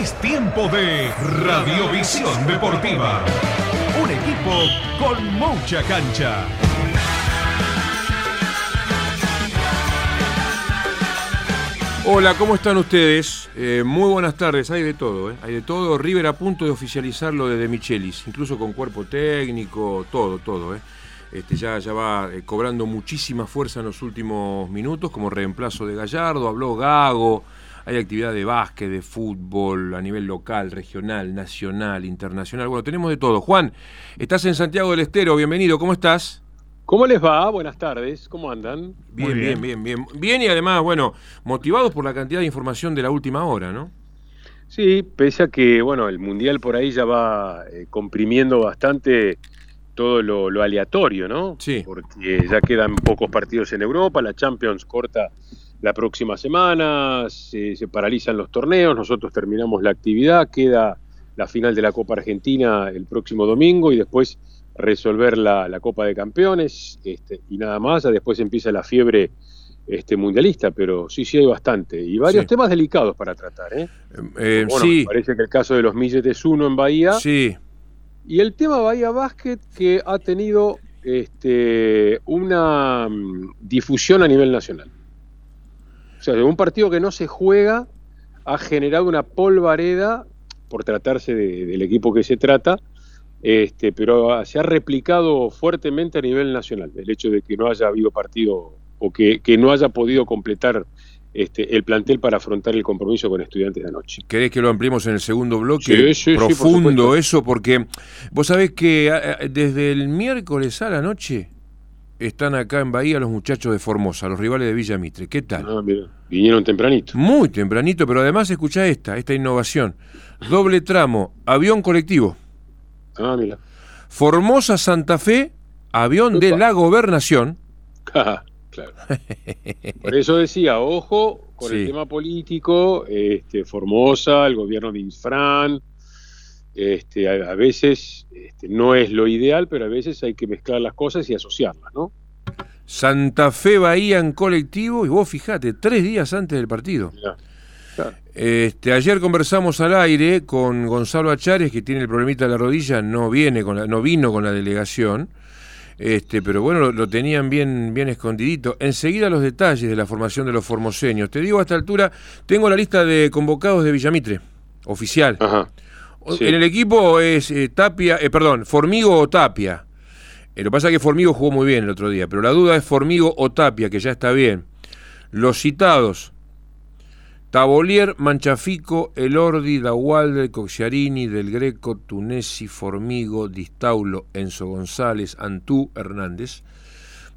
Es tiempo de Radiovisión Deportiva. Un equipo con mucha cancha. Hola, ¿cómo están ustedes? Eh, muy buenas tardes, hay de todo, ¿eh? hay de todo. River a punto de oficializar lo de Michelis, incluso con cuerpo técnico, todo, todo. ¿eh? Este, ya, ya va cobrando muchísima fuerza en los últimos minutos como reemplazo de Gallardo, habló Gago, hay actividad de básquet, de fútbol a nivel local, regional, nacional, internacional. Bueno, tenemos de todo. Juan, estás en Santiago del Estero, bienvenido, ¿cómo estás? ¿Cómo les va? Buenas tardes, ¿cómo andan? Bien, bien, bien, bien, bien. y además, bueno, motivados por la cantidad de información de la última hora, ¿no? Sí, pese a que, bueno, el Mundial por ahí ya va eh, comprimiendo bastante todo lo, aleatorio, ¿no? Sí. Porque ya quedan pocos partidos en Europa, la Champions corta la próxima semana, se, se paralizan los torneos, nosotros terminamos la actividad, queda la final de la Copa Argentina el próximo domingo y después resolver la, Copa de Campeones este, y nada más, después empieza la fiebre este, mundialista, pero sí, sí hay bastante. Y varios temas delicados para tratar. ¿eh? eh sí. Parece que el caso de los Millet es uno en Bahía. Sí. Y el tema Bahía Basket que ha tenido este, una mm, difusión a nivel nacional. O sea, de un partido que no se juega ha generado una polvareda, por tratarse del equipo que se trata, este, pero se ha replicado fuertemente a nivel nacional el hecho de que no haya habido partido o que, no haya podido completar este, el plantel para afrontar el compromiso con estudiantes de anoche. ¿Querés que lo ampliemos en el segundo bloque? Sí, Profundo eso, porque vos sabés que desde el miércoles a la noche están acá en Bahía los muchachos de Formosa, los rivales de Villa Mitre. ¿Qué tal? Ah, Vinieron tempranito. Muy tempranito, pero además escucha esta, esta innovación. Doble tramo, avión colectivo. Ah, mira. Formosa Santa Fe, avión de la gobernación. claro. Por eso decía, ojo con el tema político, este, Formosa, el gobierno de Infran, este, a, veces este, no es lo ideal, pero a veces hay que mezclar las cosas y asociarlas, ¿no? Santa Fe Bahía en colectivo, y vos fijate, tres días antes del partido. Este, ayer conversamos al aire con Gonzalo Achares, que tiene el problemita de la rodilla, no, viene con la, no vino con la delegación, este, pero bueno, lo, tenían bien, bien escondidito. Enseguida los detalles de la formación de los formoseños. Te digo, a esta altura tengo la lista de convocados de Villamitre, oficial. En el equipo es eh, Tapia, eh, perdón, Formigo o Tapia. Eh, lo que pasa es que Formigo jugó muy bien el otro día, pero la duda es Formigo o Tapia, que ya está bien. Los citados, Tabolier, Manchafico, Elordi, Dawalde, Coxiarini, Del Greco, Tunesi, Formigo, Distaulo, Enzo González, Antú, Hernández,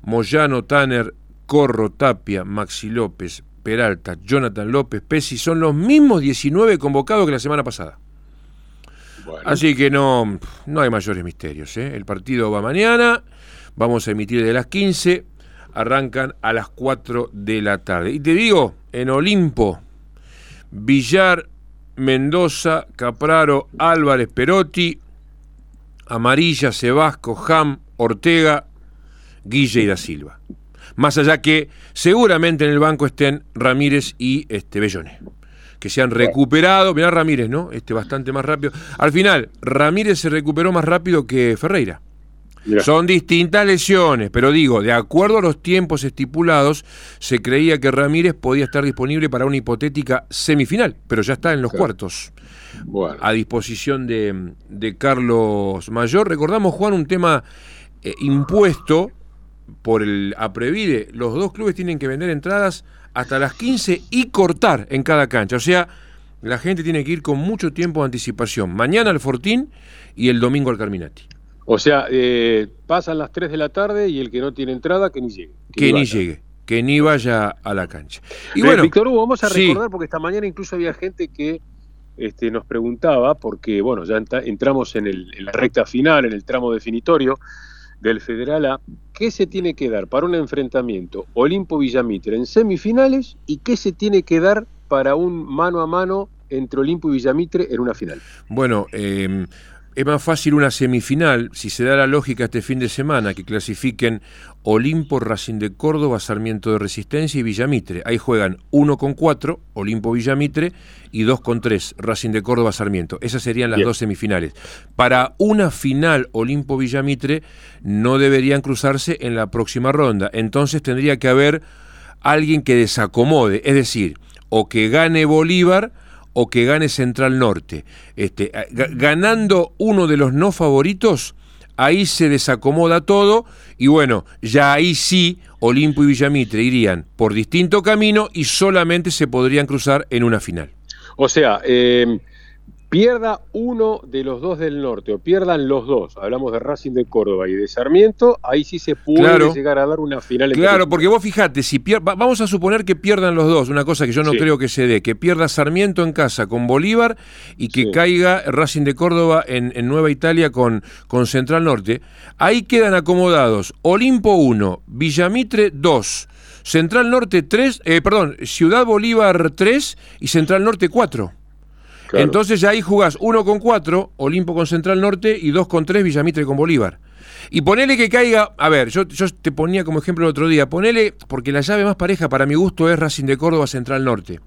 Moyano, Tanner, Corro, Tapia, Maxi López, Peralta, Jonathan López, Pesi, son los mismos 19 convocados que la semana pasada. Así que no, no hay mayores misterios. ¿eh? El partido va mañana, vamos a emitir de las 15, arrancan a las 4 de la tarde. Y te digo, en Olimpo, Villar, Mendoza, Capraro, Álvarez, Perotti, Amarilla, Sebasco, Ham, Ortega, Guille y da Silva. Más allá que seguramente en el banco estén Ramírez y este, que se han recuperado. Mirá Ramírez, ¿no? Este bastante más rápido. Al final, Ramírez se recuperó más rápido que Ferreira. Son distintas lesiones, pero digo, de acuerdo a los tiempos estipulados, se creía que Ramírez podía estar disponible para una hipotética semifinal, pero ya está en los cuartos. A disposición de, Carlos Mayor. Recordamos, Juan, un tema eh, impuesto por el Aprevide. Los dos clubes tienen que vender entradas hasta las 15 y cortar en cada cancha. O sea, la gente tiene que ir con mucho tiempo de anticipación. Mañana al Fortín y el domingo al Carminati. O sea, eh, pasan las 3 de la tarde y el que no tiene entrada, que ni llegue. Que, ni, llegue, que ni vaya a la cancha. Y bueno, Víctor Hugo, vamos a recordar, porque esta mañana incluso había gente que este, nos preguntaba, porque bueno, ya entramos en, el, en la recta final, en el tramo definitorio del Federal A, ¿qué se tiene que dar para un enfrentamiento Olimpo-Villamitre en semifinales y qué se tiene que dar para un mano a mano entre Olimpo y Villamitre en una final? Bueno, eh, es más fácil una semifinal, si se da la lógica este fin de semana, que clasifiquen Olimpo, Racing de Córdoba, Sarmiento de Resistencia y Villamitre. Ahí juegan 1 con 4, Olimpo Villamitre, y 2 con 3, Racing de Córdoba, Sarmiento. Esas serían las dos semifinales. Para una final Olimpo Villamitre no deberían cruzarse en la próxima ronda. Entonces tendría que haber alguien que desacomode, es decir, o que gane Bolívar o que gane Central Norte. Este, ganando uno de los no favoritos, ahí se desacomoda todo y bueno, ya ahí sí Olimpo y Villamitre irían por distinto camino y solamente se podrían cruzar en una final. O sea, eh, pierda uno de los dos del norte o pierdan los dos, hablamos de Racing de Córdoba y de Sarmiento, ahí sí se puede llegar a dar una final. Claro, porque vos fijate, si vamos a suponer que pierdan los dos, una cosa que yo no creo que se dé, que pierda Sarmiento en casa con Bolívar y que caiga Racing de Córdoba en, Nueva Italia con, con Central Norte, ahí quedan acomodados Olimpo 1, Villamitre 2. Central Norte 3, eh, perdón, Ciudad Bolívar 3 y Central Norte 4. Entonces ya ahí jugás uno con cuatro, Olimpo con Central Norte y dos con tres, Villamitre con Bolívar. Y ponele que caiga, a ver, yo, yo te ponía como ejemplo el otro día, ponele, porque la llave más pareja para mi gusto es Racing de Córdoba Central Norte.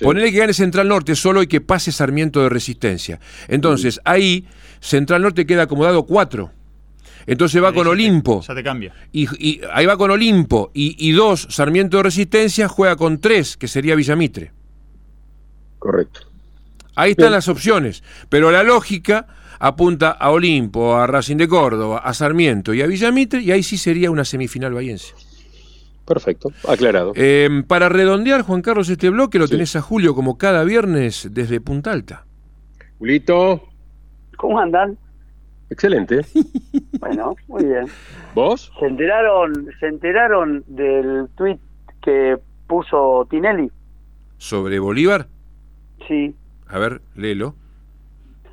Ponele que gane Central Norte solo y que pase Sarmiento de Resistencia. Entonces ahí Central Norte queda acomodado cuatro. Entonces va con Olimpo. ya te cambia. Y, ahí va con Olimpo. Y, y dos, Sarmiento de Resistencia juega con tres, que sería Villamitre. Correcto. Ahí están las opciones, pero la lógica apunta a Olimpo, a Racing de Córdoba, a Sarmiento y a Villamitre, y ahí sí sería una semifinal bahiense. Perfecto, aclarado. Em, para redondear, Juan Carlos, este bloque lo tenés a Julio como cada viernes desde Punta Alta. Julito. ¿Cómo andan? Excelente. bueno, muy bien. ¿Vos? ¿Se enteraron, ¿Se enteraron del tuit que puso Tinelli? ¿Sobre Bolívar? Sí. A ver, léelo.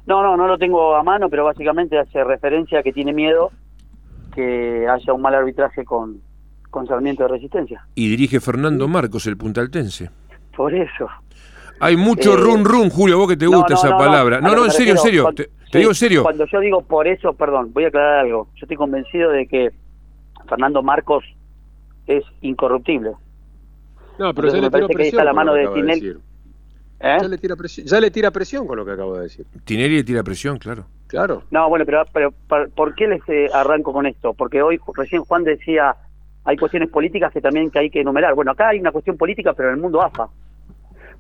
No, no, no lo tengo a mano, pero básicamente hace referencia a que tiene miedo que haya un mal arbitraje con, con Sarmiento de Resistencia. Y dirige Fernando Marcos, el puntaltense. Por eso. Hay mucho eh, run run, Julio, vos que te gusta esa palabra. No, no, en serio, en serio. te, digo en serio. Cuando yo digo por eso, perdón, voy a aclarar algo. Yo estoy convencido de que Fernando Marcos es incorruptible. No, pero se le parece que está la mano de Tinelli. ¿Eh? Ya, le tira presión, ya le tira presión con lo que acabo de decir. Tinelli le tira presión, claro. Claro. No, bueno, pero, pero ¿por qué les eh, arranco con esto? Porque hoy recién Juan decía, hay cuestiones políticas que también que hay que enumerar. Bueno, acá hay una cuestión política, pero en el mundo AFA.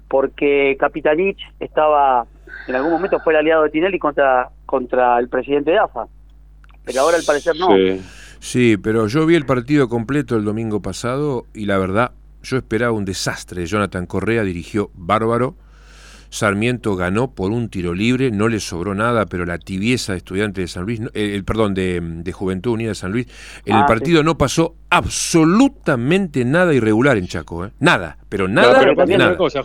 Porque Capitanich estaba, en algún momento fue el aliado de Tinelli contra, contra el presidente de AFA. Pero ahora al parecer no. Sí. sí, pero yo vi el partido completo el domingo pasado y la verdad, yo esperaba un desastre. Jonathan Correa dirigió bárbaro Sarmiento ganó por un tiro libre, no le sobró nada, pero la tibieza de estudiantes de San Luis, eh, el perdón, de, Juventud Unida de San Luis, en el ah, partido no pasó absolutamente nada irregular en Chaco, ¿eh? nada, pero nada. nada. cosa,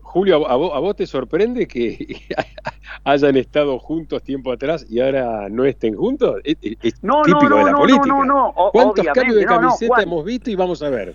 Julio, ¿a vos, te sorprende que hayan estado juntos tiempo atrás y ahora no estén juntos? Es, no, típico no, no, de la política. No, no, no, ¿Cuántos cambios de camiseta hemos visto y vamos a ver?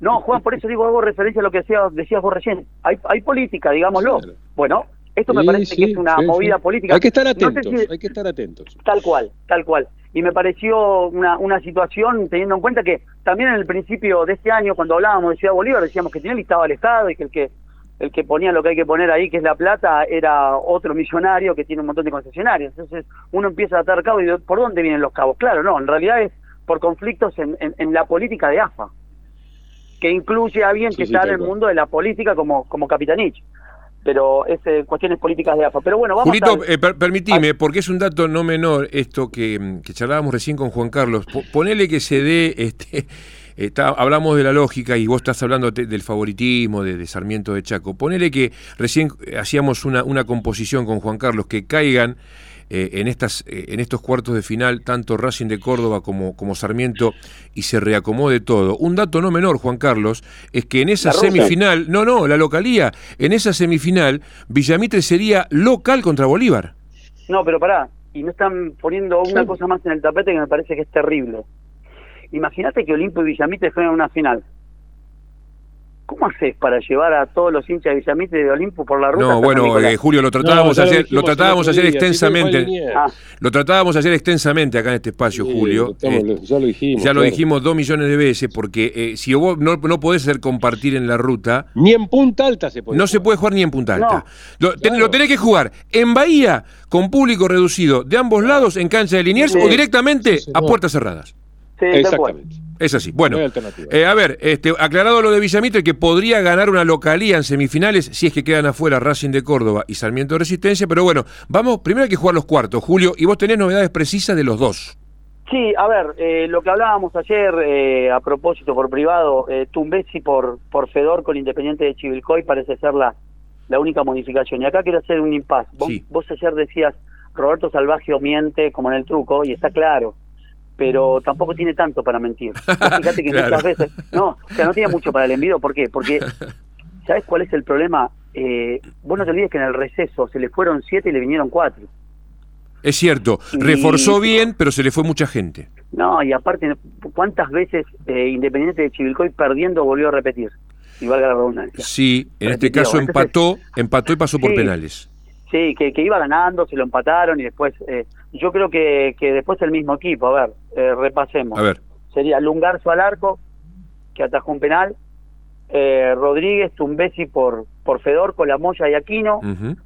No, Juan, por eso digo, hago referencia a lo que decías, decías vos recién. Hay, hay política, digámoslo. Bueno, esto me parece que es una movida política. Hay que estar atentos, hay que estar atentos. Tal cual, tal cual. Y me pareció una, una situación, teniendo en cuenta que también en el principio de este año, cuando hablábamos de Ciudad Bolívar, decíamos que Tinelli estaba al Estado y que el que el que ponía lo que hay que poner ahí, que es la plata, era otro millonario que tiene un montón de concesionarios. Entonces uno empieza a atar cabos y ¿por dónde vienen los cabos? Claro, no, en realidad es por conflictos en, en, la política de AFA, que incluye a alguien que está en el mundo de la política como, como Capitanich pero es eh, cuestiones políticas de AFA. Pero bueno, vamos Julito, a... eh, permitime, porque es un dato no menor esto que, que charlábamos recién con Juan Carlos. ponele que se dé este, hablamos de la lógica y vos estás hablando del favoritismo de, Sarmiento de Chaco. Ponele que recién hacíamos una, una composición con Juan Carlos, que caigan eh, en, estas, eh, en estos cuartos de final tanto Racing de Córdoba como, como Sarmiento y se reacomode todo. Un dato no menor, Juan Carlos, es que en esa semifinal, no, no, la localía, en esa semifinal, Villamitre sería local contra Bolívar. No, pero pará, y no están poniendo una cosa más en el tapete que me parece que es terrible. Imagínate que Olimpo y Villamitre fueran a una final. ¿Cómo haces para llevar a todos los hinchas de Villamitre de Olimpo por la ruta? No, bueno, eh, Julio, lo tratábamos ayer, lo, tratábamos ayer extensamente. Ah. Lo tratábamos ayer extensamente acá en este espacio, Julio. Eh, ya lo dijimos. Ya lo dijimos dos millones de veces, porque eh, si vos no, no podés hacer compartir en la ruta. Ni en punta alta se puede. No se puede jugar ni en punta alta. Lo, tenés que jugar en Bahía, con público reducido de ambos lados, en cancha de Liniers, o directamente a puertas cerradas. Sí, Exactamente. Es así. Bueno, eh, a ver, este, aclarado lo de Villamitre, que podría ganar una localía en semifinales si es que quedan afuera Racing de Córdoba y Sarmiento de Resistencia, pero bueno, vamos, primero hay que jugar los cuartos, Julio, y vos tenés novedades precisas de los dos. Sí, a ver, eh, lo que hablábamos ayer eh, a propósito por privado, eh, Tumbesi por, por Fedor con Independiente de Chivilcoy parece ser la, la única modificación. Y acá quiero hacer un impas. Vos, vos ayer decías, Roberto Salvaje miente como en el truco, y está claro pero tampoco tiene tanto para mentir. Fíjate que muchas veces, no, o sea, no tiene mucho para el envío, ¿por qué? Porque, ¿sabes cuál es el problema? Eh, vos no te olvides que en el receso se le fueron siete y le vinieron cuatro. Es cierto, reforzó bien, pero se le fue mucha gente. No, y aparte, ¿cuántas veces eh, Independiente de Chivilcoy perdiendo volvió a repetir? Y valga la redundancia. Sí, en este caso empató, empató y pasó por penales. Sí, que, que, iba ganando, se lo empataron y después, eh, yo creo que, que después el mismo equipo, a ver, eh, repasemos. A ver. Sería Lungarzo al arco, que atajó un penal, eh, Rodríguez, Tumbesi por, por Fedor, Colamoya y Aquino,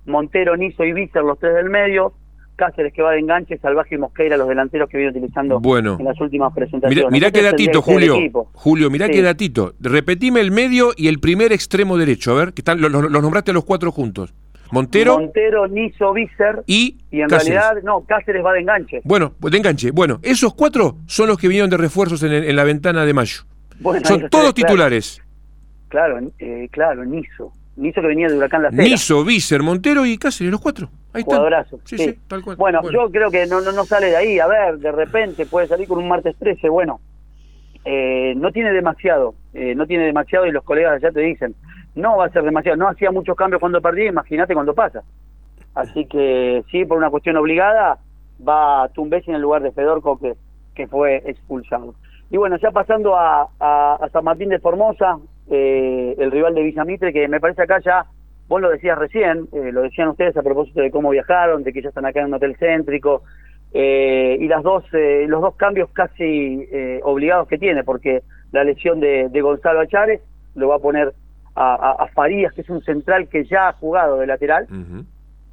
Montero, Niso y Vícer, los tres del medio, Cáceres que va de enganche, Salvaje y Mosqueira, los delanteros que viene utilizando en las últimas presentaciones. Mirá, qué datito, Julio. Julio, mirá qué datito. Repetime el medio y el primer extremo derecho, a ver, que están, los, los nombraste a los cuatro juntos. Montero. Montero, Niso, Vícer. Y, y en realidad, no, Cáceres va de enganche. Bueno, de enganche. Bueno, esos cuatro son los que vinieron de refuerzos en, la ventana de mayo. son todos titulares. Claro, eh, claro, Niso. Niso que venía de Huracán La Cera. Niso, Vícer, Montero y Cáceres, los cuatro. Ahí. Sí, sí, tal cual. Bueno, yo creo que no, no, sale de ahí. A ver, de repente puede salir con un martes 13. Bueno, eh, no tiene demasiado. Eh, no tiene demasiado y los colegas ya te dicen no va a ser demasiado. No hacía muchos cambios cuando perdía, imagínate cuando pasa. Así que sí, por una cuestión obligada, va Tumbesi en el lugar de Fedorco, que, que fue expulsado. Y bueno, ya pasando a, a, San Martín de Formosa, eh, el rival de Villamitre, que me parece acá ya, vos lo decías recién, eh, lo decían ustedes a propósito de cómo viajaron, de que ya están acá en un hotel céntrico, eh, y las dos, los dos cambios casi obligados que tiene, porque la lesión de, de Gonzalo Achares lo va a poner a, Farías, que es un central que ya ha jugado de lateral.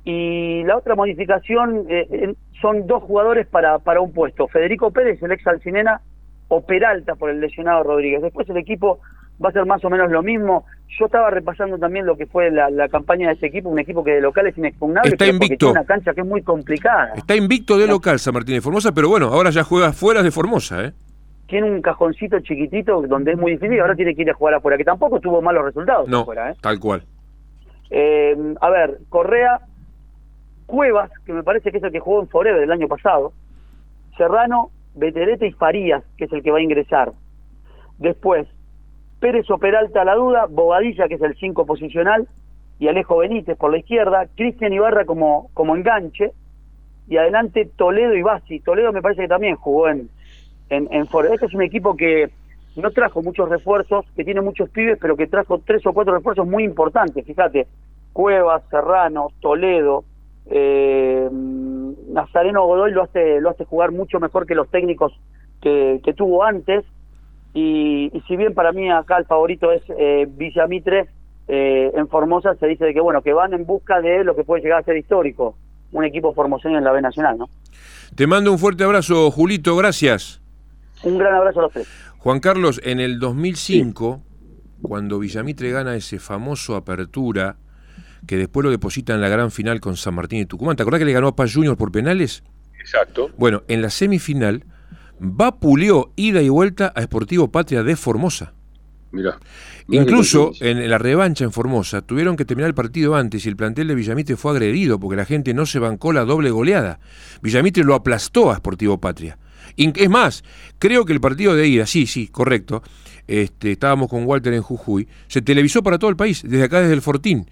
Y la otra modificación eh, son dos jugadores para, para un puesto, Federico Pérez, el ex Alcinena, o Peralta por el lesionado Rodríguez. Después el equipo va a ser más o menos lo mismo. Yo estaba repasando también lo que fue la, campaña de ese equipo, un equipo que de local es inexpugnable, Está invicto. una cancha que es muy complicada. Está invicto de local San Martín de Formosa, pero bueno, ahora ya juega fuera de Formosa, ¿eh? Tiene un cajoncito chiquitito donde es muy difícil ahora tiene que ir a jugar afuera, que tampoco tuvo malos resultados no, afuera. ¿eh? Tal cual. Eh, a ver, Correa, Cuevas, que me parece que es el que jugó en Forever el año pasado, Serrano, Beterete y Farías, que es el que va a ingresar. Después, Pérez o Peralta a la duda, Bobadilla, que es el 5 posicional, y Alejo Benítez por la izquierda, Cristian Ibarra como, como enganche, y adelante Toledo y Basi. Toledo me parece que también jugó en, en, en Ford. Este es un equipo que no trajo muchos refuerzos, que tiene muchos pibes, pero que trajo tres o cuatro refuerzos muy importantes. Fíjate, Cuevas, Serrano, Toledo, eh, Nazareno Godoy lo hace, lo hace jugar mucho mejor que los técnicos que, tuvo antes. Y, y, si bien para mí acá el favorito es eh, Villamitre, eh, en Formosa se dice de que bueno que van en busca de lo que puede llegar a ser histórico, un equipo formoseño en la B Nacional, ¿no? Te mando un fuerte abrazo, Julito, gracias. Un gran abrazo a los tres. Juan Carlos, en el 2005, cuando Villamitre gana ese famoso apertura, que después lo deposita en la gran final con San Martín y Tucumán, ¿te acordás que le ganó a Paz Junior por penales? Exacto. Bueno, en la semifinal, vapuleó ida y vuelta a Sportivo Patria de Formosa. Mira. Incluso en la revancha en Formosa tuvieron que terminar el partido antes y el plantel de Villamitre fue agredido porque la gente no se bancó la doble goleada. Villamitre lo aplastó a Sportivo Patria. Es más, creo que el partido de ida, sí, sí, correcto, este, estábamos con Walter en Jujuy, se televisó para todo el país, desde acá, desde el Fortín.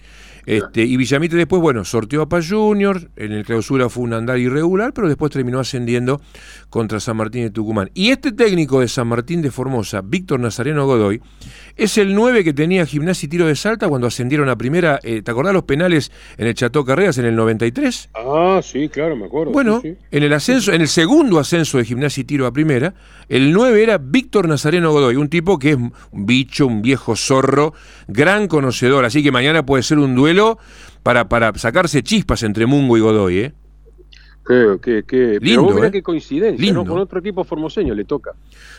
Este, y Villamitre después, bueno, sorteó a Paz Junior, en el clausura fue un andar irregular, pero después terminó ascendiendo contra San Martín de Tucumán. Y este técnico de San Martín de Formosa, Víctor Nazareno Godoy, es el 9 que tenía gimnasia y tiro de salta cuando ascendieron a primera. Eh, ¿Te acordás los penales en el Chateau Carreras en el 93? Ah, sí, claro, me acuerdo. Bueno, en el ascenso, en el segundo ascenso de gimnasia y tiro a primera, el 9 era Víctor Nazareno Godoy, un tipo que es un bicho, un viejo zorro, gran conocedor, así que mañana puede ser un duelo para, para sacarse chispas entre Mungo y Godoy, ¿eh? Qué, qué, Lindo, ¿eh? qué coincidencia, ¿no? Con otro equipo formoseño le toca.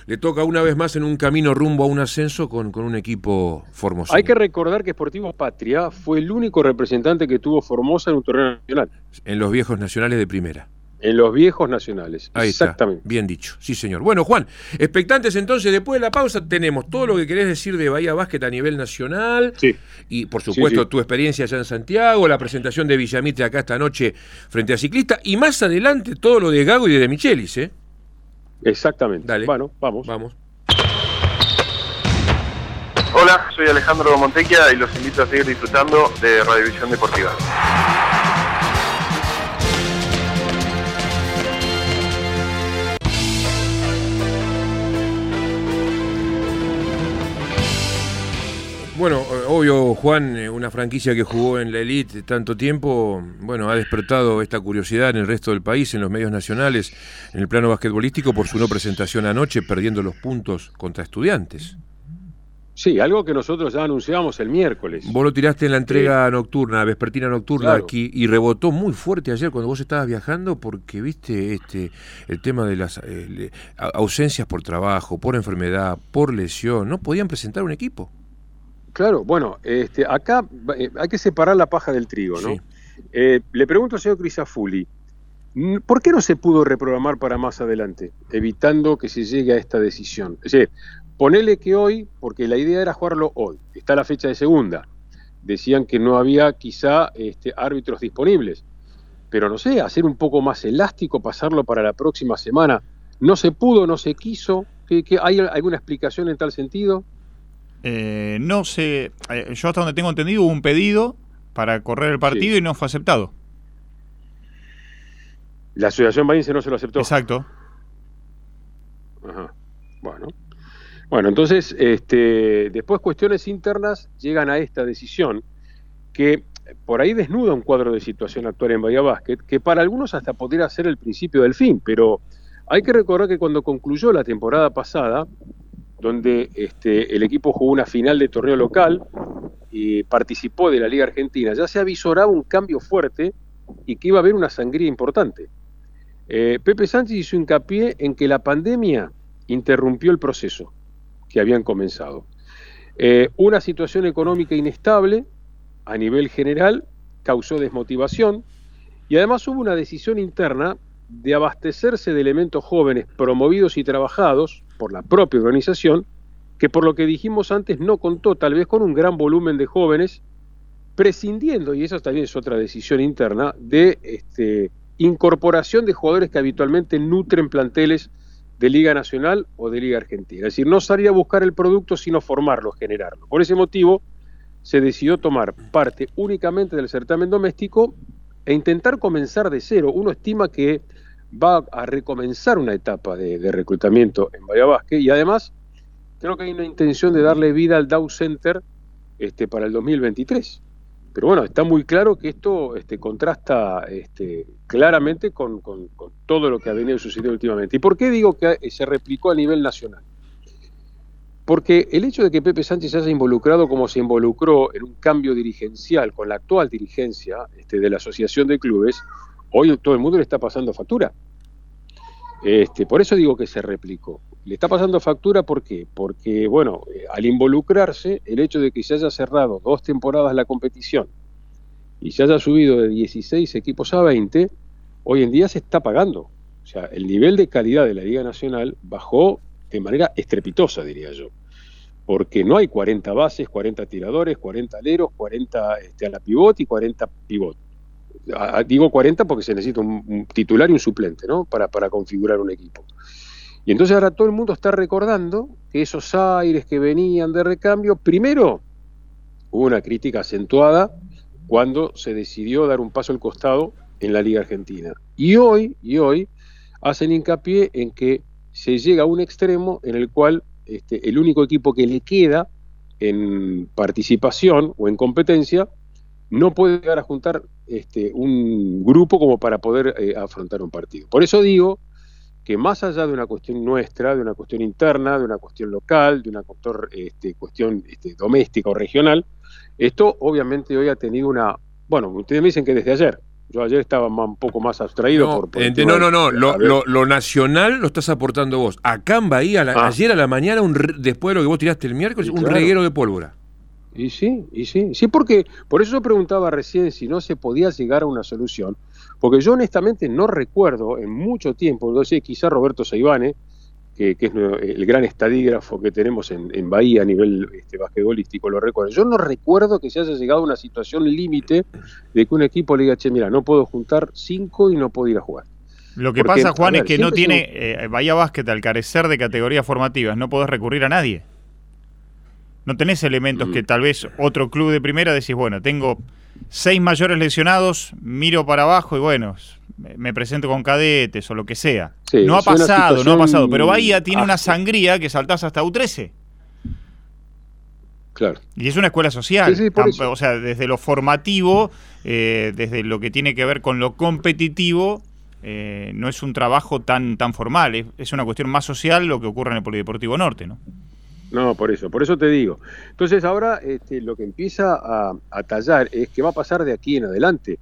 Le toca una vez más en un camino rumbo a un ascenso con, con un equipo formoseño. Hay que recordar que Sportivo Patria fue el único representante que tuvo Formosa en un torneo nacional. En los viejos nacionales de primera. En los viejos nacionales. Ahí Exactamente. Bien dicho. Sí, señor. Bueno, Juan, expectantes entonces, después de la pausa tenemos todo lo que querés decir de Bahía Básquet a nivel nacional. Sí. Y por supuesto tu experiencia allá en Santiago, la presentación de Villamitre acá esta noche frente a Ciclista y más adelante todo lo de Gago y de Michelis, ¿eh? Exactamente. Dale. Bueno, vamos. Vamos. Hola, soy Alejandro Montequia y los invito a seguir disfrutando de Radiovisión Deportiva. Bueno, eh, obvio, Juan, eh, una franquicia que jugó en la elite tanto tiempo, bueno, ha despertado esta curiosidad en el resto del país, en los medios nacionales, en el plano basquetbolístico, por su no presentación anoche, perdiendo los puntos contra estudiantes. Sí, algo que nosotros ya anunciamos el miércoles. Vos lo tiraste en la entrega nocturna, vespertina nocturna aquí, y rebotó muy fuerte ayer cuando vos estabas viajando, porque viste este el tema de las eh, ausencias por trabajo, por enfermedad, por lesión, no podían presentar un equipo. Claro, bueno, este, acá eh, hay que separar la paja del trigo, ¿no? Eh, le pregunto al señor Crisafulli, ¿por qué no se pudo reprogramar para más adelante, evitando que se llegue a esta decisión? Es decir, ponele que hoy, porque la idea era jugarlo hoy, está la fecha de segunda, decían que no había quizá este, árbitros disponibles, pero no sé, hacer un poco más elástico, pasarlo para la próxima semana, no se pudo, no se quiso, hay alguna explicación en tal sentido? Eh, no sé, eh, yo hasta donde tengo entendido hubo un pedido para correr el partido y no fue aceptado. La Asociación Bahiense no se lo aceptó. Exacto. Ajá. Bueno. Bueno, entonces, este, después cuestiones internas llegan a esta decisión que por ahí desnuda un cuadro de situación actual en Bahía Basket, que para algunos hasta podría ser el principio del fin, pero hay que recordar que cuando concluyó la temporada pasada, donde este, el equipo jugó una final de torneo local y participó de la Liga Argentina, ya se avisoraba un cambio fuerte y que iba a haber una sangría importante. Eh, Pepe Sánchez hizo hincapié en que la pandemia interrumpió el proceso que habían comenzado. Eh, una situación económica inestable a nivel general causó desmotivación y además hubo una decisión interna de abastecerse de elementos jóvenes promovidos y trabajados por la propia organización, que por lo que dijimos antes no contó tal vez con un gran volumen de jóvenes, prescindiendo, y esa también es otra decisión interna, de este, incorporación de jugadores que habitualmente nutren planteles de Liga Nacional o de Liga Argentina. Es decir, no salía a buscar el producto, sino formarlo, generarlo. Por ese motivo, se decidió tomar parte únicamente del certamen doméstico e intentar comenzar de cero. Uno estima que va a recomenzar una etapa de, reclutamiento en Bahía y además creo que hay una intención de darle vida al Dow Center este, para el 2023. Pero bueno, está muy claro que esto este, contrasta este, claramente con, con, todo lo que ha venido sucediendo últimamente. ¿Y por qué digo que se replicó a nivel nacional? Porque el hecho de que Pepe Sánchez se haya involucrado como se involucró en un cambio dirigencial con la actual dirigencia este, de la Asociación de Clubes, hoy todo el mundo le está pasando factura. Este, por eso digo que se replicó. Le está pasando factura, ¿por qué? Porque, bueno, eh, al involucrarse, el hecho de que se haya cerrado dos temporadas la competición y se haya subido de 16 equipos a 20, hoy en día se está pagando. O sea, el nivel de calidad de la Liga Nacional bajó de manera estrepitosa, diría yo. Porque no hay 40 bases, 40 tiradores, 40 aleros, 40 este, a la pivot y 40 pivot. Digo 40 porque se necesita un, titular y un suplente, ¿no? Para, para configurar un equipo. Y entonces ahora todo el mundo está recordando que esos aires que venían de recambio, primero hubo una crítica acentuada cuando se decidió dar un paso al costado en la Liga Argentina. Y hoy, y hoy, hacen hincapié en que se llega a un extremo en el cual este, el único equipo que le queda en participación o en competencia no puede llegar a juntar este, un grupo como para poder eh, afrontar un partido. Por eso digo que más allá de una cuestión nuestra, de una cuestión interna, de una cuestión local, de una este, cuestión este, doméstica o regional, esto obviamente hoy ha tenido una, bueno, ustedes me dicen que desde ayer, yo ayer estaba un poco más abstraído no, por, No, no, no, lo, nacional lo estás aportando vos. Acá en Bahía, ah. ayer a la mañana, un, después de lo que vos tiraste el miércoles, un reguero de pólvora. Y sí, y sí, sí, porque por eso yo preguntaba recién si no se podía llegar a una solución, porque yo honestamente no recuerdo en mucho tiempo, no sé, quizá Roberto Saibane, que, es el gran estadígrafo que tenemos en, Bahía a nivel este, basquetbolístico, lo recuerdo. Yo no recuerdo que se haya llegado a una situación límite de que un equipo le diga, che, mira, no puedo juntar cinco y no puedo ir a jugar. Lo que pasa, Juan, es que no tiene eh, Bahía Básquet al carecer de categorías formativas, no podés recurrir a nadie. No tenés elementos que mm. tal vez otro club de primera decís, bueno, tengo seis mayores lesionados, miro para abajo y bueno, me presento con cadetes o lo que sea. no ha pasado, no ha pasado. Pero Bahía tiene una sangría que saltás hasta U13. Claro. Y es una escuela social. o sea, desde lo formativo, eh, desde lo que tiene que ver con lo competitivo, eh, no es un trabajo tan, tan formal. Es, es, una cuestión más social lo que ocurre en el Polideportivo Norte, ¿no? No, por eso, por eso te digo. Entonces ahora este, lo que empieza a, tallar es que va a pasar de aquí en adelante.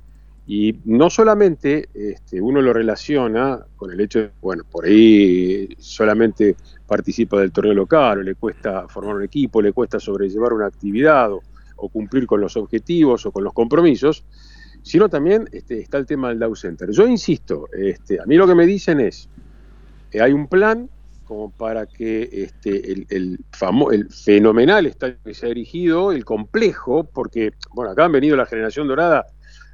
Y no solamente este, uno lo relaciona con el hecho de, bueno, por ahí solamente participa del torneo local, le cuesta formar un equipo, le cuesta sobrellevar una actividad o, cumplir con los objetivos o con los compromisos, sino también este, está el tema del Dow Center. Yo insisto, este, a mí lo que me dicen es, que hay un plan como para que este, el, el, el fenomenal estadio que se ha erigido, el complejo, porque, bueno, acá han venido la generación dorada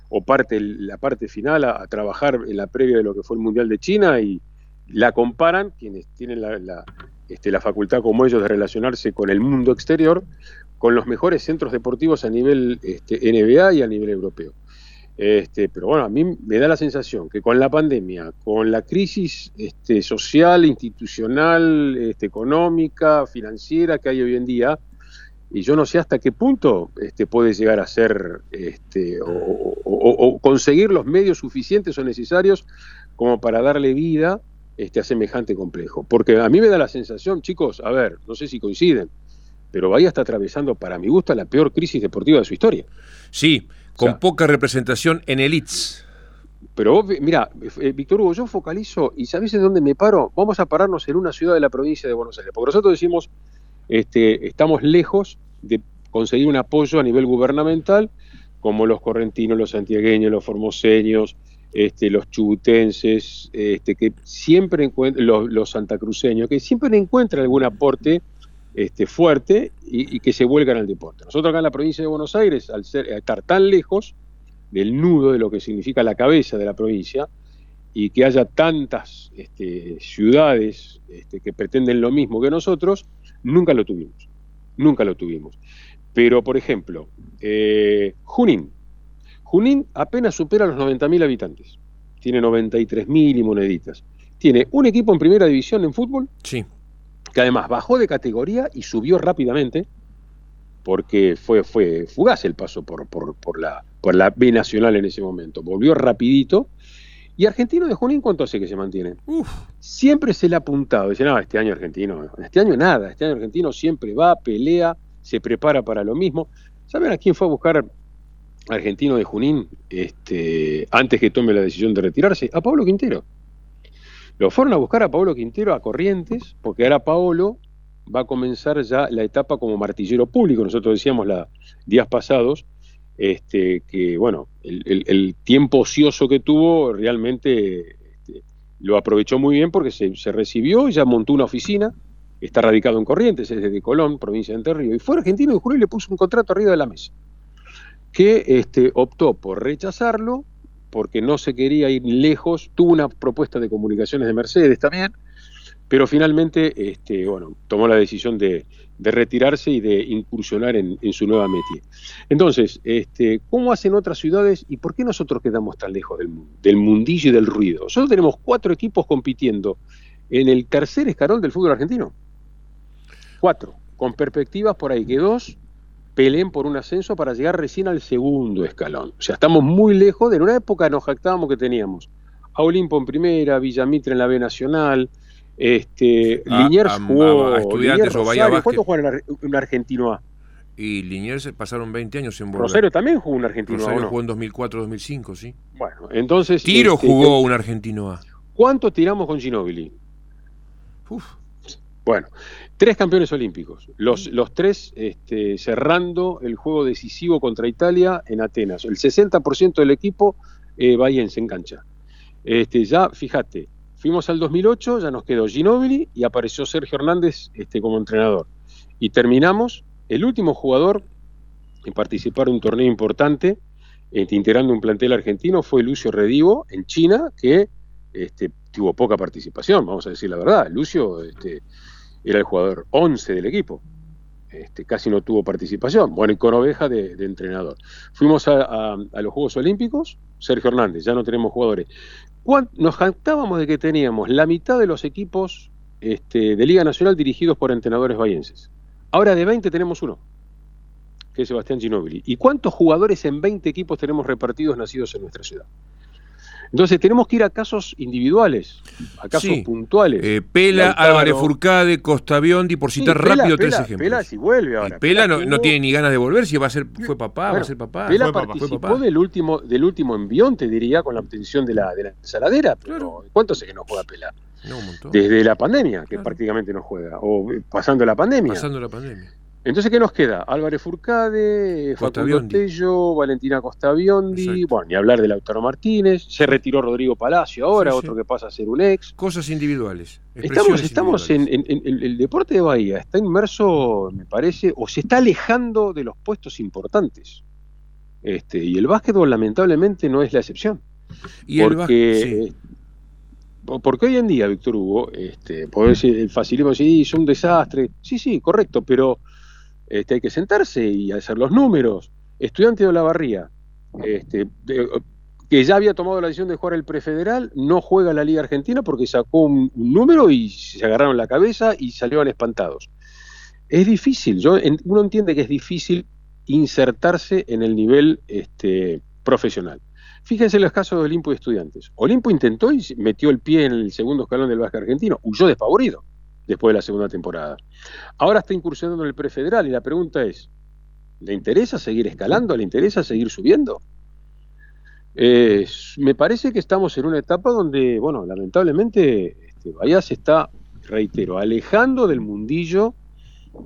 o parte, la parte final a, trabajar en la previa de lo que fue el Mundial de China y la comparan, quienes tienen la, este, la facultad como ellos de relacionarse con el mundo exterior, con los mejores centros deportivos a nivel este, NBA y a nivel europeo. Este, pero bueno, a mí me da la sensación que con la pandemia, con la crisis este, social, institucional, este, económica, financiera que hay hoy en día, y yo no sé hasta qué punto este, puede llegar a ser este, o, conseguir los medios suficientes o necesarios como para darle vida este, a semejante complejo. Porque a mí me da la sensación, chicos, a ver, no sé si coinciden, pero Bahía está atravesando, para mi gusto, la peor crisis deportiva de su historia. Sí, con poca representación en elites. Pero vos, mira, eh, Víctor Hugo, yo focalizo, y ¿sabés en dónde me paro? Vamos a pararnos en una ciudad de la provincia de Buenos Aires, porque nosotros decimos, este, estamos lejos de conseguir un apoyo a nivel gubernamental, como los correntinos, los santiagueños, los formoseños, este, los chubutenses, este, que siempre los, los, santacruceños, que siempre encuentran algún aporte este, fuerte y, que se vuelcan al deporte. Nosotros acá en la provincia de Buenos Aires, al ser, estar tan lejos del nudo de lo que significa la cabeza de la provincia, y que haya tantas este, ciudades este, que pretenden lo mismo que nosotros, nunca lo tuvimos. Nunca lo tuvimos. Pero, por ejemplo, eh, Junín. Junín apenas supera los 90.000 habitantes. Tiene 93.000 y moneditas. Tiene un equipo en primera división en fútbol. Sí que además bajó de categoría y subió rápidamente, porque fue, fue fugaz el paso por, por, la, por la B Nacional en ese momento. Volvió rapidito ¿Y Argentino de Junín cuánto hace que se mantiene? Siempre se le ha apuntado. Dice, no, este año Argentino, este año nada, este año Argentino siempre va, pelea, se prepara para lo mismo. ¿Saben a quién fue a buscar Argentino de Junín este, antes que tome la decisión de retirarse? A Pablo Quintero. Lo fueron a buscar a Pablo Quintero a Corrientes, porque ahora Paolo va a comenzar ya la etapa como martillero público. Nosotros decíamos la, días pasados este, que, bueno, el, tiempo ocioso que tuvo realmente este, lo aprovechó muy bien porque se, recibió y ya montó una oficina. Está radicado en Corrientes, es desde Colón, provincia de Entre Ríos, y fue argentino y Julio y le puso un contrato arriba de la mesa, que este, optó por rechazarlo porque no se quería ir lejos, tuvo una propuesta de comunicaciones de Mercedes también, pero finalmente este, bueno, tomó la decisión de, retirarse y de incursionar en, su nueva métier. Entonces, este, ¿cómo hacen otras ciudades y por qué nosotros quedamos tan lejos del, del mundillo y del ruido? Nosotros tenemos cuatro equipos compitiendo en el tercer escalón del fútbol argentino. Cuatro, con perspectivas por ahí que dos peleen por un ascenso para llegar recién al segundo escalón. O sea, estamos muy lejos de una época nos jactábamos que teníamos a Olimpo en primera, Villamitre en la B Nacional, este, Liniers jugó estudiantes o ¿Cuánto jugaron en Argentino A? Y Liniers pasaron 20 años en Bolivia. Rosario también jugó un Argentino Rosario A. jugó en 2004-2005, sí. Bueno, entonces. Tiro este, jugó un Argentino A. ¿Cuánto tiramos con Ginóbili? Uf. Bueno, tres campeones olímpicos, los, los tres este, cerrando el juego decisivo contra Italia en Atenas. El 60% del equipo eh, bahiense en cancha. Este, ya, fíjate, fuimos al 2008, ya nos quedó Ginóbili y apareció Sergio Hernández este, como entrenador. Y terminamos, el último jugador en participar en un torneo importante, este, integrando un plantel argentino, fue Lucio Redivo en China, que este, tuvo poca participación, vamos a decir la verdad. Lucio este, era el jugador 11 del equipo. Este, casi no tuvo participación. Bueno, y con oveja de, entrenador. Fuimos a, los Juegos Olímpicos, Sergio Hernández, ya no tenemos jugadores. Nos jactábamos de que teníamos la mitad de los equipos este, de Liga Nacional dirigidos por entrenadores bayenses. Ahora de 20 tenemos uno, que es Sebastián Ginóbili. ¿Y cuántos jugadores en 20 equipos tenemos repartidos nacidos en nuestra ciudad? Entonces tenemos que ir a casos individuales, a casos puntuales. Eh, Pela, Álvarez Furcade, Costa Biondi, por citar rápido tres ejemplos. Pela si vuelve ahora. Pela, no, tiene ni ganas de volver, si va a ser, fue papá, va a ser papá. Pela participó del último, del último envión, te diría, con la obtención de la, de la ensaladera, pero ¿cuánto sé que no juega Pela? No, un montón. Desde la pandemia, que prácticamente no juega, o pasando la pandemia. Pasando la pandemia. Entonces, ¿qué nos queda? Álvarez Furcade, Facundo Tello, Valentina Costa Biondi, bueno, ni hablar de Lautaro Martínez, se retiró Rodrigo Palacio ahora, otro que pasa a ser un ex. Cosas individuales. Estamos, estamos En, el deporte de Bahía, está inmerso, me parece, o se está alejando de los puestos importantes. Este, y el básquetbol lamentablemente no es la excepción. ¿Y porque, el porque hoy en día, Víctor Hugo, este, podés decir, el facilismo decir, es un desastre. Sí, sí, correcto, pero este, hay que sentarse y hacer los números. Estudiante de Olavarría, este, que ya había tomado la decisión de jugar el prefederal, no juega la Liga Argentina porque sacó un, número y se agarraron la cabeza y salieron espantados. Es difícil, yo, uno entiende que es difícil insertarse en el nivel este, profesional. Fíjense en los casos de Olimpo y estudiantes. Olimpo intentó y metió el pie en el segundo escalón del básquet argentino, huyó despavorido después de la segunda temporada. Ahora está incursionando en el prefederal y la pregunta es, ¿le interesa seguir escalando? ¿Le interesa seguir subiendo? me parece que estamos en una etapa donde, bueno, lamentablemente este, Bahía se está, reitero, alejando del mundillo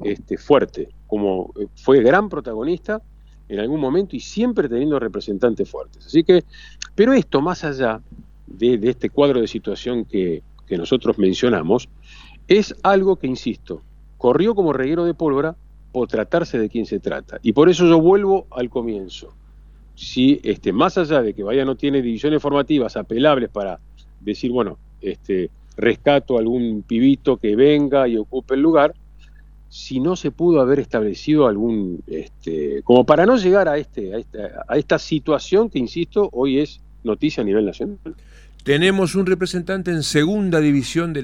este, fuerte, como eh, fue gran protagonista en algún momento y siempre teniendo representantes fuertes. Así que, pero esto, más allá de, este cuadro de situación que nosotros mencionamos, es algo que, insisto, corrió como reguero de pólvora por tratarse de quién se trata. Y por eso yo vuelvo al comienzo. Si este, más allá de que Bahía no tiene divisiones formativas apelables para decir, bueno, este, rescato a algún pibito que venga y ocupe el lugar, si no se pudo haber establecido algún, este, como para no llegar a, este, a, esta, a esta situación que, insisto, hoy es noticia a nivel nacional. Tenemos un representante en segunda división de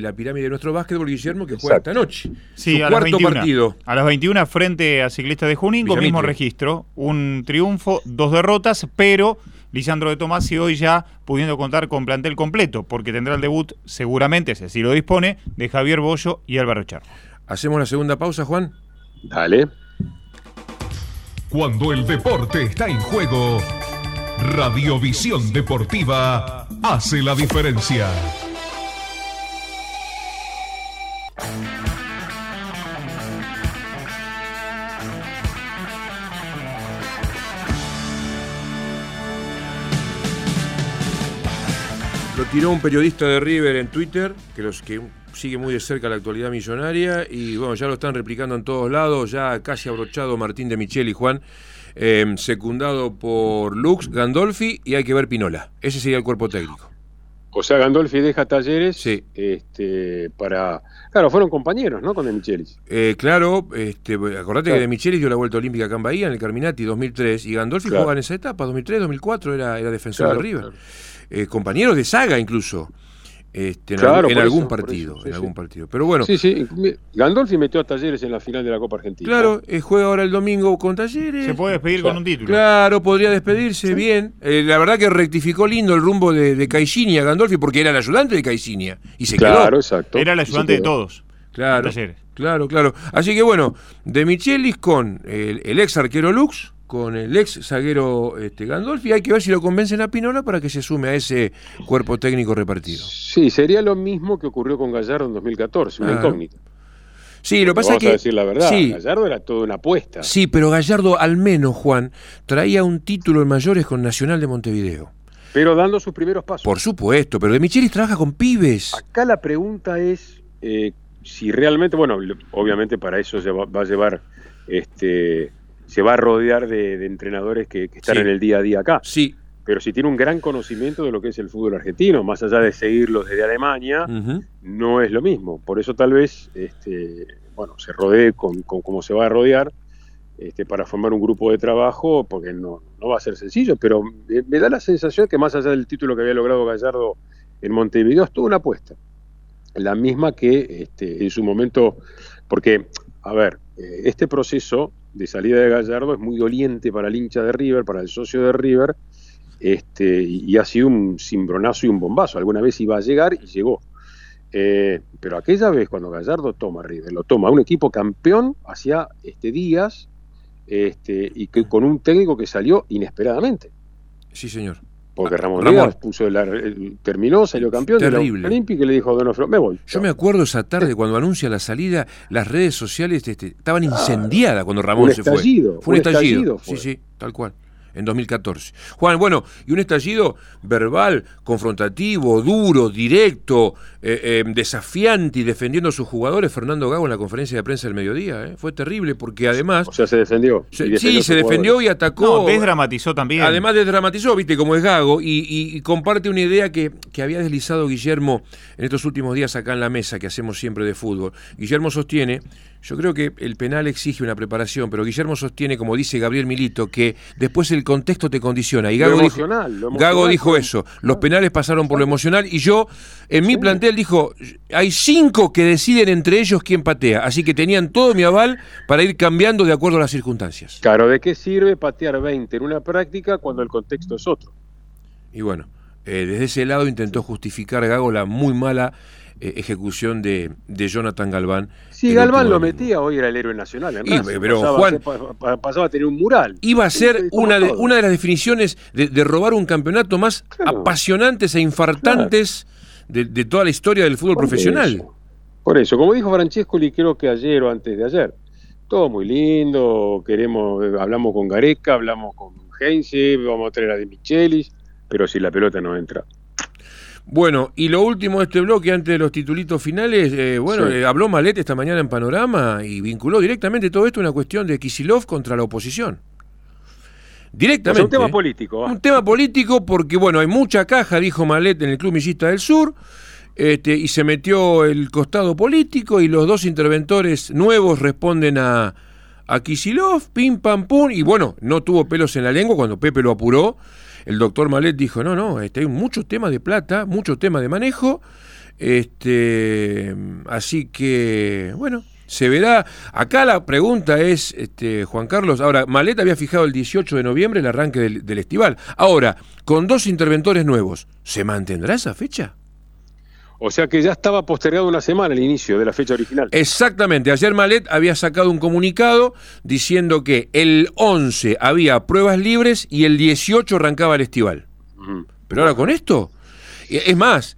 la, pirámide de nuestro básquetbol, Guillermo, que juega esta noche. Sí, a cuarto las 21, partido. A las 21 frente a Ciclista de Junín, con mismo registro. Un triunfo, dos derrotas, pero Lisandro de Tomás y hoy ya pudiendo contar con plantel completo, porque tendrá el debut seguramente, si así lo dispone, de Javier Bollo y Álvaro Charro. ¿Hacemos la segunda pausa, Juan? Dale. Cuando el deporte está en juego, Radiovisión Deportiva hace la diferencia. Lo tiró un periodista de River en Twitter, que los que sigue muy de cerca la actualidad millonaria, y bueno, ya lo están replicando en todos lados, ya casi abrochado Martín de Michel y Juan, eh, secundado por Lux, Gandolfi, y hay que ver Pinola. Ese sería el cuerpo técnico. O sea, Gandolfi deja talleres Sí. este, para... Claro, fueron compañeros, ¿no? Con De Michelis. Eh, claro, este, acordate Claro. que de Michelis dio la vuelta olímpica acá en Bahía, en el Carminati 2003, y Gandolfi Claro. jugaba en esa etapa, 2003, 2004, era, era defensor Claro, de River. Eh, compañeros de saga incluso, este, en, Claro, algún, en algún eso, partido. eso, sí, en sí. algún partido. Pero bueno, Sí, sí. mi- Gandolfi metió a Talleres en la final de la Copa Argentina. claro, eh, juega ahora el domingo con Talleres. Se puede despedir Claro. con un título. Claro, podría despedirse bien. Eh, la verdad que rectificó lindo el rumbo de, de Caixinha, Gandolfi, porque era el ayudante de Caixinha. Y se Claro, quedó. exacto. Era el ayudante de todos. Claro, Talleres. claro, claro. Así que bueno, de Michelis con el, el ex arquero Lux, con el ex zaguero este, Gandolfi, hay que ver si lo convencen a Pinola para que se sume a ese cuerpo técnico repartido. Sí, sería lo mismo que ocurrió con Gallardo en 2014, una incógnita. Sí, lo que pasa es que. a decir la verdad, Sí, Gallardo era toda una apuesta. sí, pero Gallardo al menos, Juan, traía un título en mayores con Nacional de Montevideo. Pero dando sus primeros pasos. Por supuesto, pero de Michelis trabaja con pibes. Acá la pregunta es eh, si realmente, bueno, obviamente para eso va a llevar, este, se va a rodear de, de entrenadores que, que están Sí. en el día a día acá. Sí. Pero si tiene un gran conocimiento de lo que es el fútbol argentino, más allá de seguirlos desde Alemania, no es lo mismo. Por eso tal vez, este, bueno, se rodee con, con cómo se va a rodear este, para formar un grupo de trabajo, porque no, no va a ser sencillo, pero me, me da la sensación que más allá del título que había logrado Gallardo en Montevideo, es toda una apuesta. La misma que este, en su momento, porque, a ver, eh, este proceso de salida de Gallardo es muy doliente para el hincha de River, para el socio de River, este, y, ha sido un cimbronazo y un bombazo. Alguna vez iba a llegar y llegó. Eh, pero aquella vez cuando Gallardo toma River, lo toma un equipo campeón hacía este, días este, y que con un técnico que salió inesperadamente. Sí, señor. Porque Ah, Ramón, Ramón. Díaz puso la- el- terminó, salió campeón de Terrible. la Olímpica y le dijo a Donofrio, me voy. Yo me acuerdo esa tarde cuando anuncia la salida, las redes sociales este, estaban incendiadas cuando Ramón se fue. estallido, Fue un un estallido. estallido Sí, sí, tal cual. En 2014. Juan, bueno, y un estallido verbal, confrontativo, duro, directo, eh, eh, desafiante y defendiendo a sus jugadores, Fernando Gago en la conferencia de prensa del mediodía. ¿eh? Fue terrible porque además. O sea, se defendió. se- y defendió sí, se defendió jugadores. y atacó. No, desdramatizó también. Además desdramatizó, viste, como es Gago, y, y- y comparte una idea que, que había deslizado Guillermo en estos últimos días acá en la mesa que hacemos siempre de fútbol. Guillermo sostiene, yo creo que el penal exige una preparación, pero Guillermo sostiene, como dice Gabriel Milito, que después el contexto te condiciona. Y Lo Gago dijo, emocional, lo Gago emocional dijo eso, los penales pasaron por lo emocional, y yo, en mi Sí. plantel, dijo, hay cinco que deciden entre ellos quién patea, así que tenían todo mi aval para ir cambiando de acuerdo a las circunstancias. Claro, ¿de qué sirve patear 20 en una práctica cuando el contexto es otro? Y bueno, eh, desde ese lado intentó justificar Gago la muy mala eh, ejecución de, de Jonathan Galván. Si el Galván lo metía, hoy era el héroe nacional. en Y, pero, pasaba, Juan- pasaba a tener un mural. Iba a ser Sí, una de, todo. una de las definiciones de, de robar un campeonato más Claro. apasionantes e infartantes de, de toda la historia del fútbol Por profesional. eso. Por eso, como dijo Francescoli, creo que ayer o antes de ayer, todo muy lindo, queremos, eh, hablamos con Gareca, hablamos con Heinze, vamos a traer a De Michelis, pero si la pelota no entra. Bueno, y lo último de este bloque, antes de los titulitos finales, eh, bueno, Sí. eh, habló Malet esta mañana en Panorama y vinculó directamente todo esto a una cuestión de Kisilov contra la oposición. O Directamente. sea, un tema ¿eh? político. Un tema político porque, bueno, hay mucha caja, dijo Malet en el Club Millista del Sur, este, y se metió el costado político y los dos interventores nuevos responden a, a Kisilov, pim, pam, pum, y bueno, no tuvo pelos en la lengua cuando Pepe lo apuró. El doctor Malet dijo, no, no, este, hay mucho tema de plata, mucho tema de manejo, este, así que, bueno, Se verá. Acá la pregunta es, este, Juan Carlos, ahora, Maleta había fijado el 18 de noviembre el arranque del, del estival. Ahora, con dos interventores nuevos, ¿se mantendrá esa fecha? O sea que ya estaba postergado una semana el inicio de la fecha original. Exactamente. Ayer Malet había sacado un comunicado diciendo que el 11 había pruebas libres y el 18 arrancaba el estival. Pero ahora con esto, es más,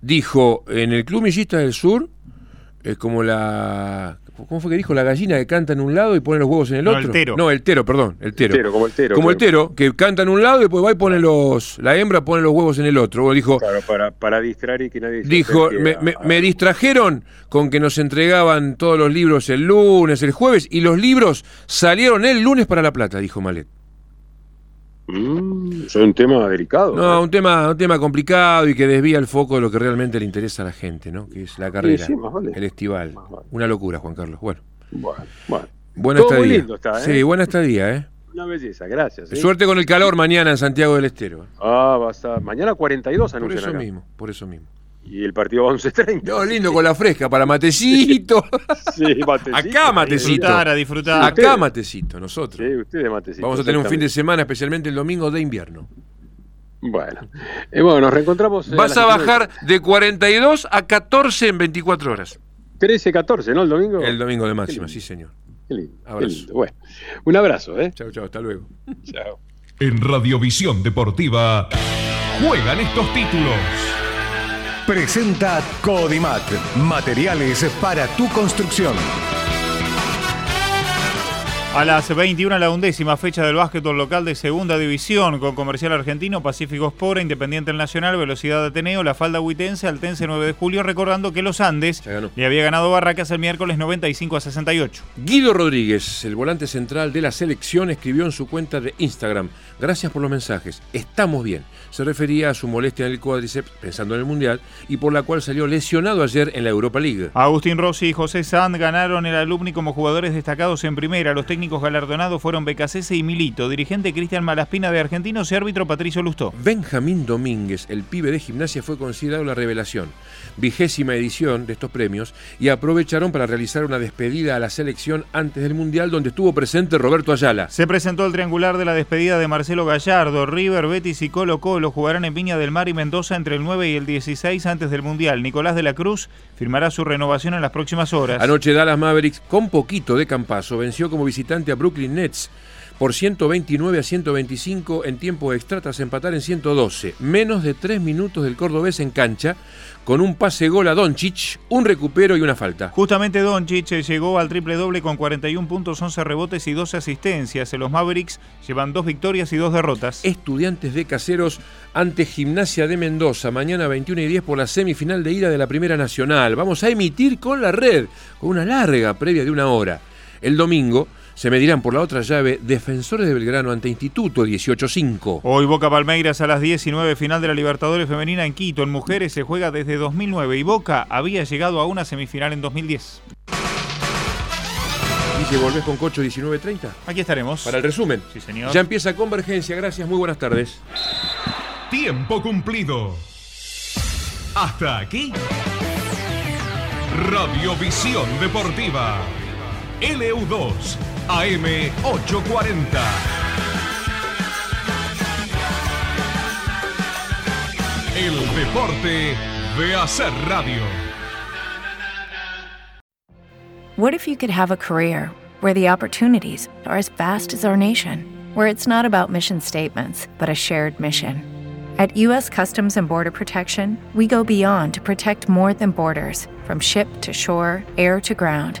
dijo en el Club Millista del Sur, es como la ¿Cómo fue que dijo? La gallina que canta en un lado y pone los huevos en el No, otro. el tero. No, el tero, perdón. El tero. tero, como el tero, Como el claro. tero, que canta en un lado y después va y pone los. La hembra pone los huevos en el otro. O dijo, Claro, para, para distraer y que nadie dijo me, me- a- me distrajeron con que nos entregaban todos los libros el lunes, el jueves, y los libros salieron el lunes para La Plata, dijo Malet. Mm, es un tema delicado. No, un tema, un tema complicado y que desvía el foco de lo que realmente le interesa a la gente, ¿no? Que es la carrera, sí, más vale. el estival. Vale. Una locura, Juan Carlos. Bueno, Bueno, bueno. buena Todo estadía. lindo está, ¿eh? Sí, buena estadía, ¿eh? Una belleza, gracias. ¿eh? Suerte con el calor mañana en Santiago del Estero. Ah, va a estar. Mañana 42 Por anuncian eso acá. mismo, por eso mismo. Y el partido va a 11.30. No, lindo con la fresca, para matecito. Sí, matecito. Acá matecito. Disfrutar, a disfrutar. Acá ustedes. matecito, nosotros. Sí, ustedes matecito. Vamos a tener un fin de semana, especialmente el domingo de invierno. Bueno. Eh, bueno, nos reencontramos. eh, Vas a 19. bajar de 42 a 14 en 24 horas. 13, 14, ¿no? El domingo. El domingo de máxima, sí, señor. Qué lindo, qué Abrazo. lindo. Bueno, un abrazo, ¿eh? Chao, chao, hasta luego. Chao. En Radiovisión Deportiva juegan estos títulos. Presenta Codimat, materiales para tu construcción. A las 21 la undécima fecha del básquetbol local de segunda división con Comercial Argentino, Pacífico Sport, Independiente del Nacional, Velocidad de Ateneo, La Falda Huitense, Altense 9 de julio, recordando que los Andes le había ganado Barracas el miércoles 95 a 68. Guido Rodríguez, el volante central de la selección, escribió en su cuenta de Instagram: Gracias por los mensajes, estamos bien. Se refería a su molestia en el cuádriceps, pensando en el mundial, y por la cual salió lesionado ayer en la Europa League. Agustín Rossi y José Sand ganaron el alumni como jugadores destacados en primera. Los técnicos galardonados fueron Becasese y Milito, dirigente Cristian Malaspina de Argentinos y árbitro Patricio Lustó. Benjamín Domínguez, el pibe de gimnasia, fue considerado la revelación. Vigésima edición de estos premios y aprovecharon para realizar una despedida a la selección antes del Mundial, donde estuvo presente Roberto Ayala. Se presentó el triangular de la despedida de Marcelo Gallardo. River, Betis y Colo Colo jugarán en Viña del Mar y Mendoza entre el 9 y el 16 antes del Mundial. Nicolás de la Cruz firmará su renovación en las próximas horas. Anoche Dallas Mavericks, con poquito de campazo, venció como visitante a Brooklyn Nets por 129 a 125 en tiempo extra tras empatar en 112. Menos de tres minutos del cordobés en cancha, con un pase gol a Doncic, un recupero y una falta. Justamente Doncic eh, llegó al triple doble con 41 puntos, 11 rebotes y 12 asistencias. Los Mavericks llevan dos victorias y dos derrotas. Estudiantes de Caseros ante Gimnasia de Mendoza, mañana 21 y 10 por la semifinal de ida de la Primera Nacional. Vamos a emitir con la red, con una larga previa de una hora. El domingo se medirán por la otra llave Defensores de Belgrano ante Instituto 18-5. Hoy Boca Palmeiras a las 19, final de la Libertadores Femenina en Quito. En mujeres se juega desde 2009 y Boca había llegado a una semifinal en 2010. Dice, ¿volvés con Cocho 19-30? Aquí estaremos. Para el resumen. Sí, señor. Ya empieza Convergencia. Gracias, muy buenas tardes. Tiempo cumplido. Hasta aquí. Radiovisión Deportiva. LU2 AM 840. El deporte de hacer radio. What if you could have a career where the opportunities are as vast as our nation, where it's not about mission statements, but a shared mission? At U.S. Customs and Border Protection, we go beyond to protect more than borders from ship to shore, air to ground,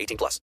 18 plus.